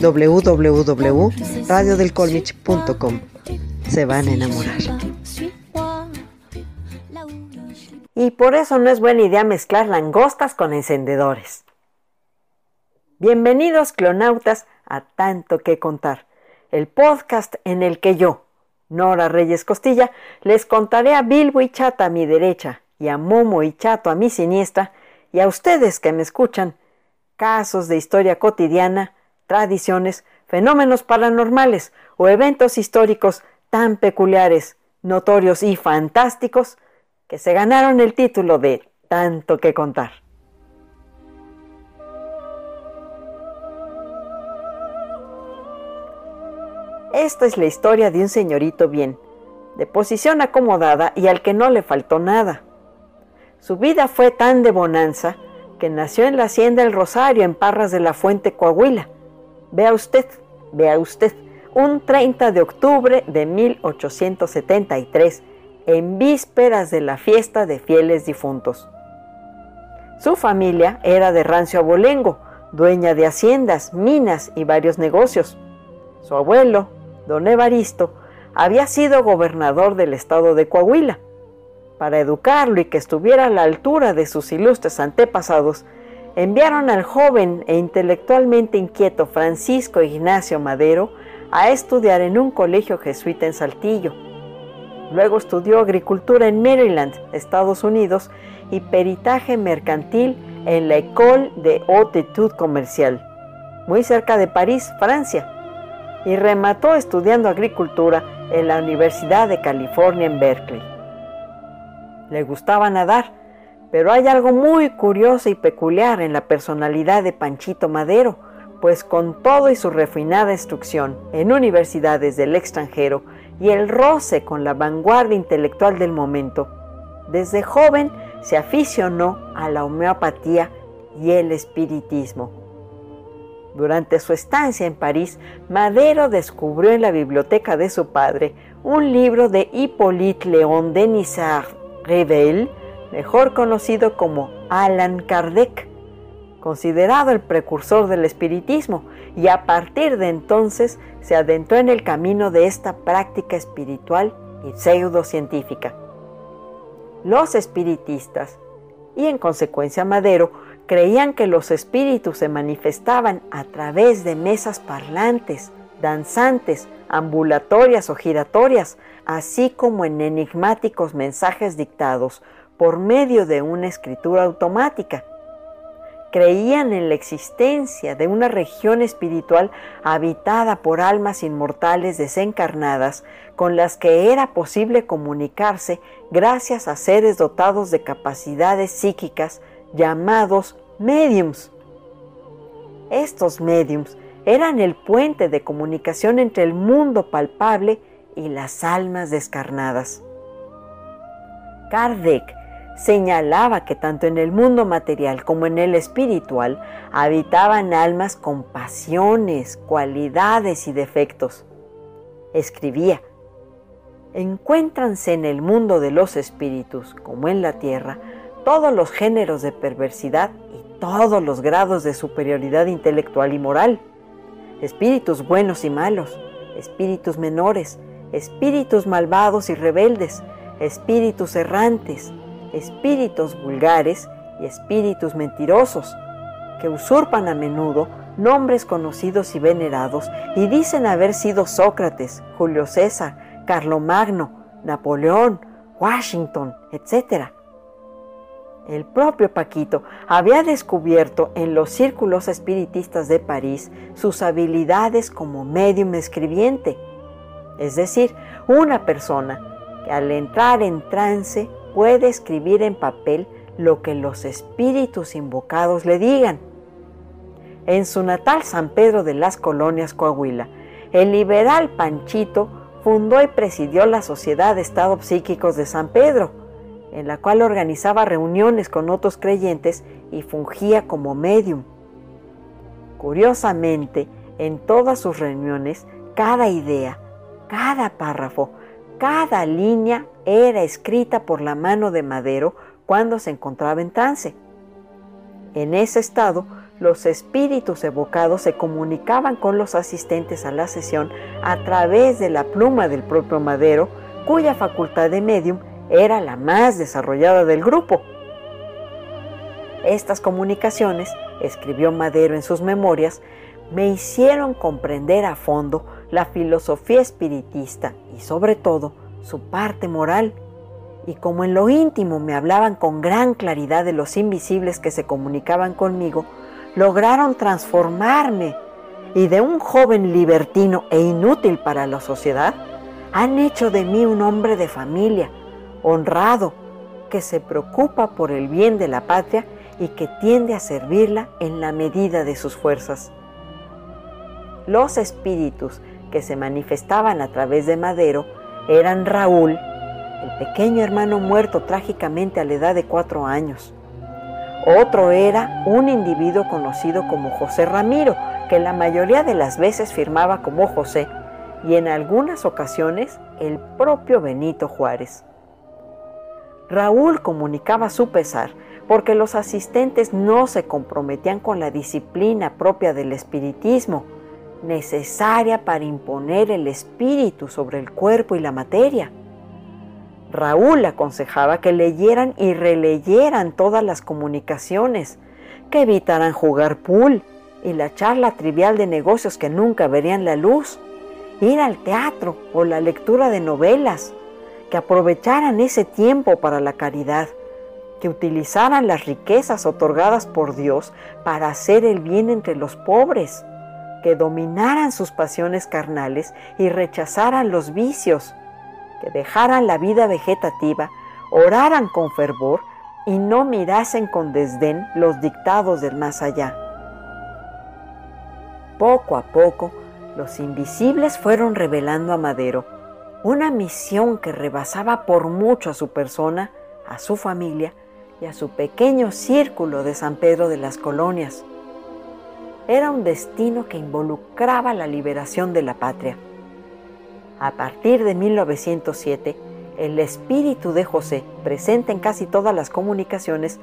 www.radiodelcolmich.com. Se van a enamorar. Y por eso no es buena idea mezclar langostas con encendedores. Bienvenidos, clonautas, a Tanto que Contar, el podcast en el que yo, Nora Reyes Costilla, les contaré a Bilbo y Chata a mi derecha y a Momo y Chato a mi siniestra, y a ustedes que me escuchan, casos de historia cotidiana, tradiciones, fenómenos paranormales o eventos históricos tan peculiares, notorios y fantásticos que se ganaron el título de Tanto que Contar. Esta es la historia de un señorito bien, de posición acomodada y al que no le faltó nada. Su vida fue tan de bonanza que nació en la hacienda El Rosario, en Parras de la Fuente, Coahuila. Vea usted, vea usted, un 30 de octubre de 1873, en vísperas de la fiesta de fieles difuntos. Su familia era de rancio abolengo, dueña de haciendas, minas y varios negocios. Su abuelo, don Evaristo, había sido gobernador del estado de Coahuila. Para educarlo y que estuviera a la altura de sus ilustres antepasados, enviaron al joven e intelectualmente inquieto Francisco Ignacio Madero a estudiar en un colegio jesuita en Saltillo. Luego estudió agricultura en Maryland, Estados Unidos, y peritaje mercantil en la École de Haute Comercial, muy cerca de París, Francia y remató estudiando agricultura en la Universidad de California en Berkeley. Le gustaba nadar, pero hay algo muy curioso y peculiar en la personalidad de Panchito Madero, pues con todo y su refinada instrucción en universidades del extranjero y el roce con la vanguardia intelectual del momento, desde joven se aficionó a la homeopatía y el espiritismo. Durante su estancia en París, Madero descubrió en la biblioteca de su padre un libro de Hippolyte Léon Denisard Revel, mejor conocido como Allan Kardec, considerado el precursor del espiritismo, y a partir de entonces se adentró en el camino de esta práctica espiritual y pseudocientífica. Los espiritistas, y en consecuencia Madero, Creían que los espíritus se manifestaban a través de mesas parlantes, danzantes, ambulatorias o giratorias, así como en enigmáticos mensajes dictados por medio de una escritura automática. Creían en la existencia de una región espiritual habitada por almas inmortales desencarnadas con las que era posible comunicarse gracias a seres dotados de capacidades psíquicas llamados mediums. Estos mediums eran el puente de comunicación entre el mundo palpable y las almas descarnadas. Kardec señalaba que tanto en el mundo material como en el espiritual habitaban almas con pasiones, cualidades y defectos. Escribía, encuéntranse en el mundo de los espíritus, como en la tierra, todos los géneros de perversidad y todos los grados de superioridad intelectual y moral. Espíritus buenos y malos, espíritus menores, espíritus malvados y rebeldes, espíritus errantes, espíritus vulgares y espíritus mentirosos, que usurpan a menudo nombres conocidos y venerados y dicen haber sido Sócrates, Julio César, Carlomagno, Napoleón, Washington, etc el propio Paquito había descubierto en los círculos espiritistas de París sus habilidades como medium escribiente, es decir, una persona que al entrar en trance puede escribir en papel lo que los espíritus invocados le digan. en su natal San Pedro de las Colonias, Coahuila, el liberal Panchito fundó y presidió la Sociedad de Estados Psíquicos de San Pedro, en la cual organizaba reuniones con otros creyentes y fungía como medium. Curiosamente, en todas sus reuniones, cada idea, cada párrafo, cada línea era escrita por la mano de Madero cuando se encontraba en trance. En ese estado, los espíritus evocados se comunicaban con los asistentes a la sesión a través de la pluma del propio Madero, cuya facultad de medium era la más desarrollada del grupo. Estas comunicaciones, escribió Madero en sus memorias, me hicieron comprender a fondo la filosofía espiritista y sobre todo su parte moral. Y como en lo íntimo me hablaban con gran claridad de los invisibles que se comunicaban conmigo, lograron transformarme y de un joven libertino e inútil para la sociedad, han hecho de mí un hombre de familia, honrado, que se preocupa por el bien de la patria y que tiende a servirla en la medida de sus fuerzas. Los espíritus que se manifestaban a través de Madero eran Raúl, el pequeño hermano muerto trágicamente a la edad de cuatro años, otro era un individuo conocido como José Ramiro, que la mayoría de las veces firmaba como José y en algunas ocasiones el propio Benito Juárez. Raúl comunicaba su pesar porque los asistentes no se comprometían con la disciplina propia del espiritismo, necesaria para imponer el espíritu sobre el cuerpo y la materia. Raúl aconsejaba que leyeran y releyeran todas las comunicaciones, que evitaran jugar pool y la charla trivial de negocios que nunca verían la luz, ir al teatro o la lectura de novelas, que aprovecharan ese tiempo para la caridad, que utilizaran las riquezas otorgadas por Dios para hacer el bien entre los pobres, que dominaran sus pasiones carnales y rechazaran los vicios, que dejaran la vida vegetativa, oraran con fervor y no mirasen con desdén los dictados del más allá. Poco a poco, los invisibles fueron revelando a Madero una misión que rebasaba por mucho a su persona, a su familia y a su pequeño círculo de San Pedro de las Colonias. Era un destino que involucraba la liberación de la patria a partir de 1907, el espíritu de José, presente en casi todas las comunicaciones,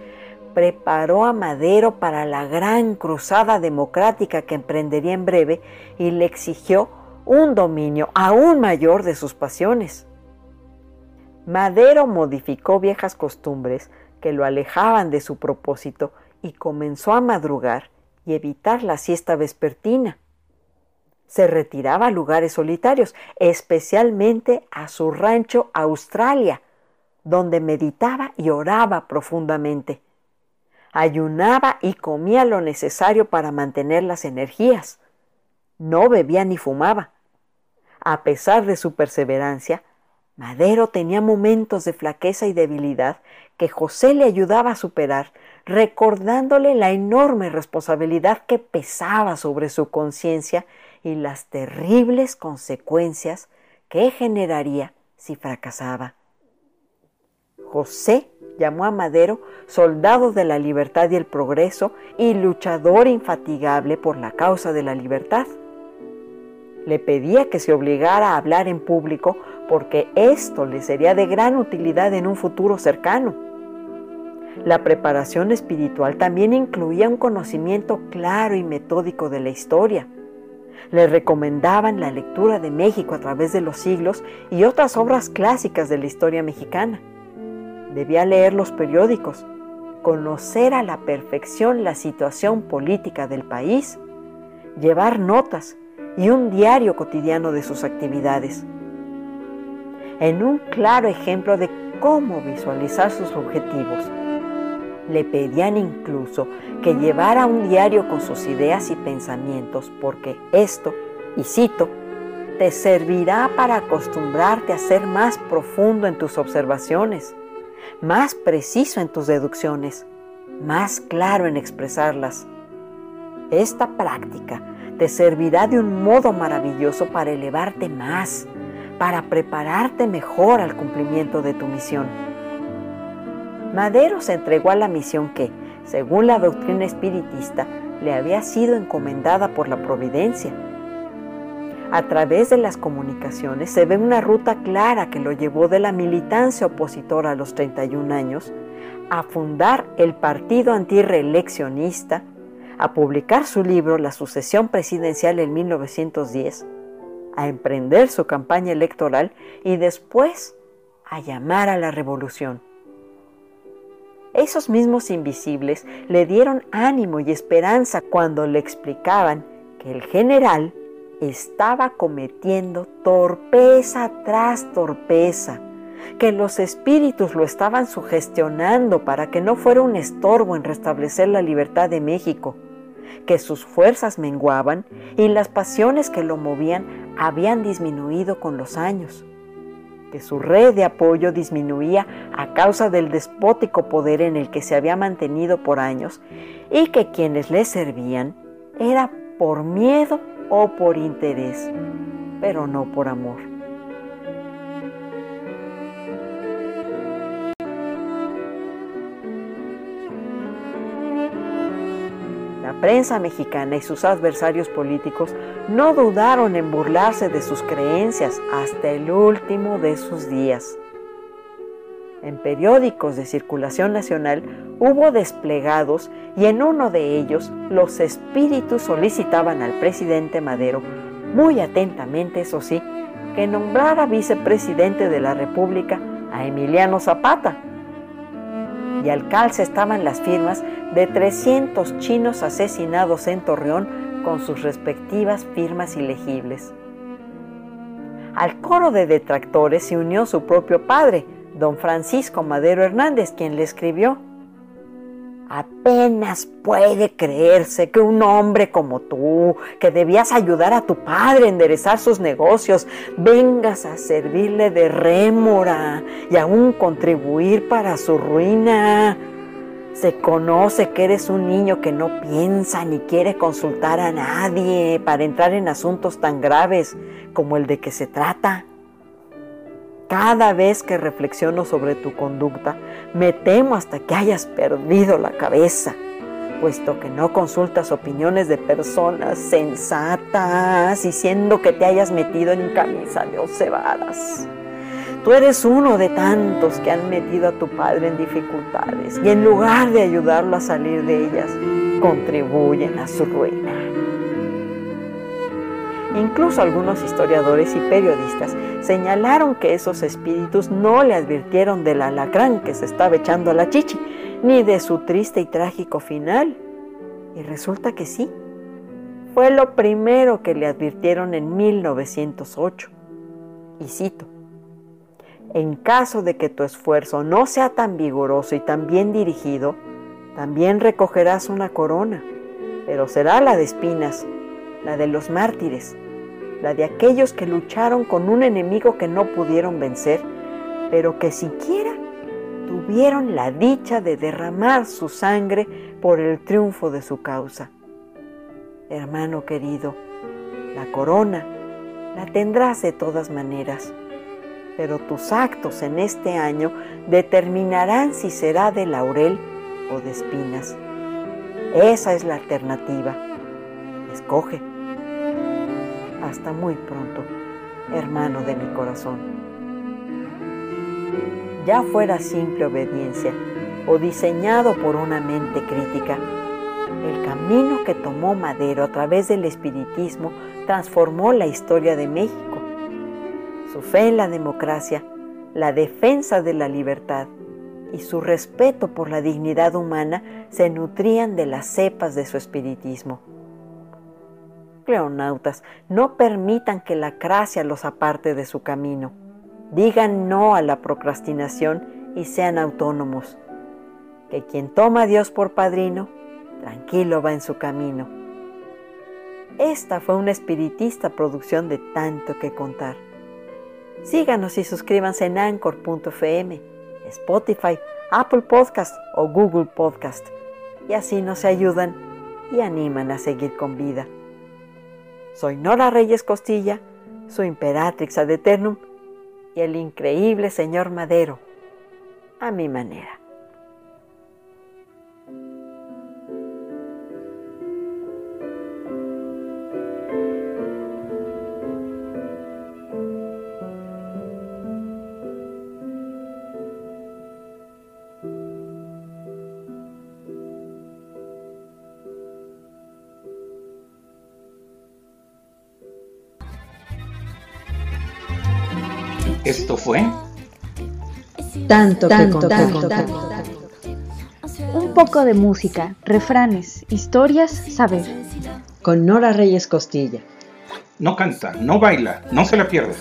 preparó a Madero para la gran cruzada democrática que emprendería en breve y le exigió un dominio aún mayor de sus pasiones. Madero modificó viejas costumbres que lo alejaban de su propósito y comenzó a madrugar y evitar la siesta vespertina se retiraba a lugares solitarios, especialmente a su rancho Australia, donde meditaba y oraba profundamente. Ayunaba y comía lo necesario para mantener las energías. No bebía ni fumaba. A pesar de su perseverancia, Madero tenía momentos de flaqueza y debilidad que José le ayudaba a superar, recordándole la enorme responsabilidad que pesaba sobre su conciencia y las terribles consecuencias que generaría si fracasaba. José llamó a Madero soldado de la libertad y el progreso y luchador infatigable por la causa de la libertad. Le pedía que se obligara a hablar en público porque esto le sería de gran utilidad en un futuro cercano. La preparación espiritual también incluía un conocimiento claro y metódico de la historia, le recomendaban la lectura de México a través de los siglos y otras obras clásicas de la historia mexicana. Debía leer los periódicos, conocer a la perfección la situación política del país, llevar notas y un diario cotidiano de sus actividades. En un claro ejemplo de cómo visualizar sus objetivos, le pedían incluso que llevara un diario con sus ideas y pensamientos porque esto, y cito, te servirá para acostumbrarte a ser más profundo en tus observaciones, más preciso en tus deducciones, más claro en expresarlas. Esta práctica te servirá de un modo maravilloso para elevarte más, para prepararte mejor al cumplimiento de tu misión. Madero se entregó a la misión que, según la doctrina espiritista, le había sido encomendada por la providencia. A través de las comunicaciones se ve una ruta clara que lo llevó de la militancia opositora a los 31 años a fundar el Partido Antireeleccionista, a publicar su libro La sucesión presidencial en 1910, a emprender su campaña electoral y después a llamar a la revolución. Esos mismos invisibles le dieron ánimo y esperanza cuando le explicaban que el general estaba cometiendo torpeza tras torpeza, que los espíritus lo estaban sugestionando para que no fuera un estorbo en restablecer la libertad de México, que sus fuerzas menguaban y las pasiones que lo movían habían disminuido con los años que su red de apoyo disminuía a causa del despótico poder en el que se había mantenido por años y que quienes le servían era por miedo o por interés, pero no por amor. Prensa mexicana y sus adversarios políticos no dudaron en burlarse de sus creencias hasta el último de sus días. En periódicos de circulación nacional hubo desplegados y en uno de ellos los espíritus solicitaban al presidente Madero, muy atentamente eso sí, que nombrara vicepresidente de la República a Emiliano Zapata, y al calce estaban las firmas de 300 chinos asesinados en Torreón con sus respectivas firmas ilegibles. Al coro de detractores se unió su propio padre, don Francisco Madero Hernández, quien le escribió, Apenas puede creerse que un hombre como tú, que debías ayudar a tu padre a enderezar sus negocios, vengas a servirle de rémora y aún contribuir para su ruina. Se conoce que eres un niño que no piensa ni quiere consultar a nadie para entrar en asuntos tan graves como el de que se trata. Cada vez que reflexiono sobre tu conducta, me temo hasta que hayas perdido la cabeza, puesto que no consultas opiniones de personas sensatas y siendo que te hayas metido en camisa de cebadas. Tú eres uno de tantos que han metido a tu padre en dificultades y en lugar de ayudarlo a salir de ellas, contribuyen a su ruina. Incluso algunos historiadores y periodistas señalaron que esos espíritus no le advirtieron del alacrán que se estaba echando a la chichi, ni de su triste y trágico final. Y resulta que sí. Fue lo primero que le advirtieron en 1908. Y cito, en caso de que tu esfuerzo no sea tan vigoroso y tan bien dirigido, también recogerás una corona, pero será la de espinas, la de los mártires, la de aquellos que lucharon con un enemigo que no pudieron vencer, pero que siquiera tuvieron la dicha de derramar su sangre por el triunfo de su causa. Hermano querido, la corona la tendrás de todas maneras, pero tus actos en este año determinarán si será de laurel o de espinas. Esa es la alternativa. Escoge. Hasta muy pronto, hermano de mi corazón. Ya fuera simple obediencia o diseñado por una mente crítica, el camino que tomó Madero a través del espiritismo transformó la historia de México. Su fe en la democracia, la defensa de la libertad y su respeto por la dignidad humana se nutrían de las cepas de su espiritismo. Cleonautas, no permitan que la cracia los aparte de su camino. Digan no a la procrastinación y sean autónomos. Que quien toma a Dios por padrino, tranquilo va en su camino. Esta fue una espiritista producción de tanto que contar. Síganos y suscríbanse en anchor.fm, Spotify, Apple Podcast o Google Podcast. Y así nos ayudan y animan a seguir con vida. Soy Nora Reyes Costilla, su imperatrix ad eternum y el increíble señor Madero, a mi manera. Esto fue tanto, tanto, tanto, Un poco de música, refranes, historias, saber. Con Nora Reyes Costilla. No canta, no baila, no se la pierda.